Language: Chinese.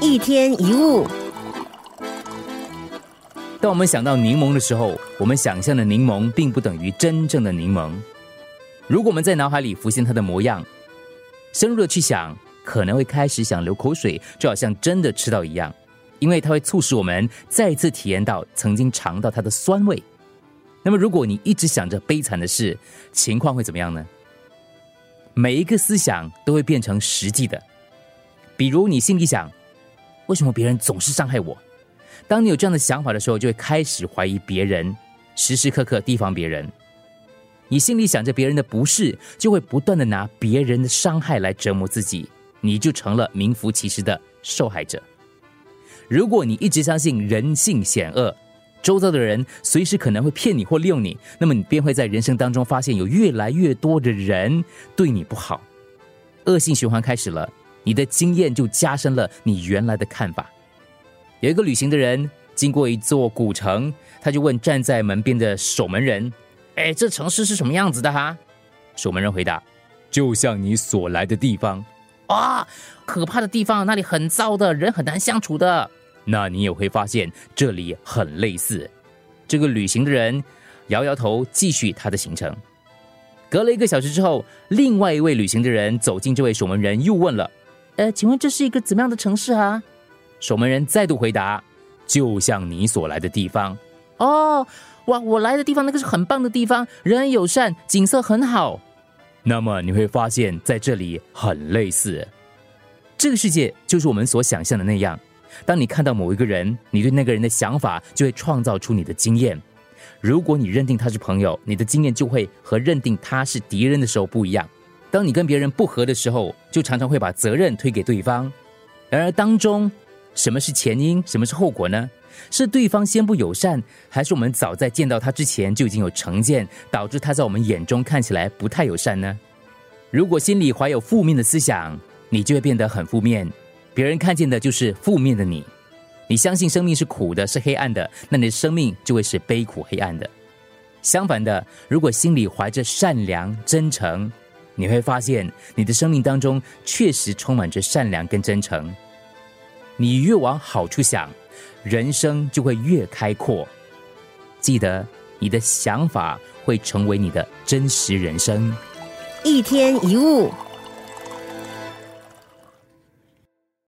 一天一物。当我们想到柠檬的时候，我们想象的柠檬并不等于真正的柠檬。如果我们在脑海里浮现它的模样，深入的去想，可能会开始想流口水，就好像真的吃到一样，因为它会促使我们再次体验到曾经尝到它的酸味。那么，如果你一直想着悲惨的事，情况会怎么样呢？每一个思想都会变成实际的。比如，你心里想：为什么别人总是伤害我？当你有这样的想法的时候，就会开始怀疑别人，时时刻刻提防别人。你心里想着别人的不是，就会不断的拿别人的伤害来折磨自己，你就成了名副其实的受害者。如果你一直相信人性险恶，周遭的人随时可能会骗你或利用你，那么你便会在人生当中发现有越来越多的人对你不好，恶性循环开始了。你的经验就加深了你原来的看法。有一个旅行的人经过一座古城，他就问站在门边的守门人：“哎，这城市是什么样子的哈？”守门人回答：“就像你所来的地方。”啊，可怕的地方，那里很糟的，人很难相处的。那你也会发现这里很类似。这个旅行的人摇摇头，继续他的行程。隔了一个小时之后，另外一位旅行的人走进这位守门人，又问了：“呃，请问这是一个怎么样的城市啊？”守门人再度回答：“就像你所来的地方。”哦，哇，我来的地方那个是很棒的地方，人很友善，景色很好。那么你会发现在这里很类似。这个世界就是我们所想象的那样。当你看到某一个人，你对那个人的想法就会创造出你的经验。如果你认定他是朋友，你的经验就会和认定他是敌人的时候不一样。当你跟别人不和的时候，就常常会把责任推给对方。然而当中，什么是前因，什么是后果呢？是对方先不友善，还是我们早在见到他之前就已经有成见，导致他在我们眼中看起来不太友善呢？如果心里怀有负面的思想，你就会变得很负面。别人看见的就是负面的你，你相信生命是苦的，是黑暗的，那你的生命就会是悲苦黑暗的。相反的，如果心里怀着善良、真诚，你会发现你的生命当中确实充满着善良跟真诚。你越往好处想，人生就会越开阔。记得，你的想法会成为你的真实人生。一天一物。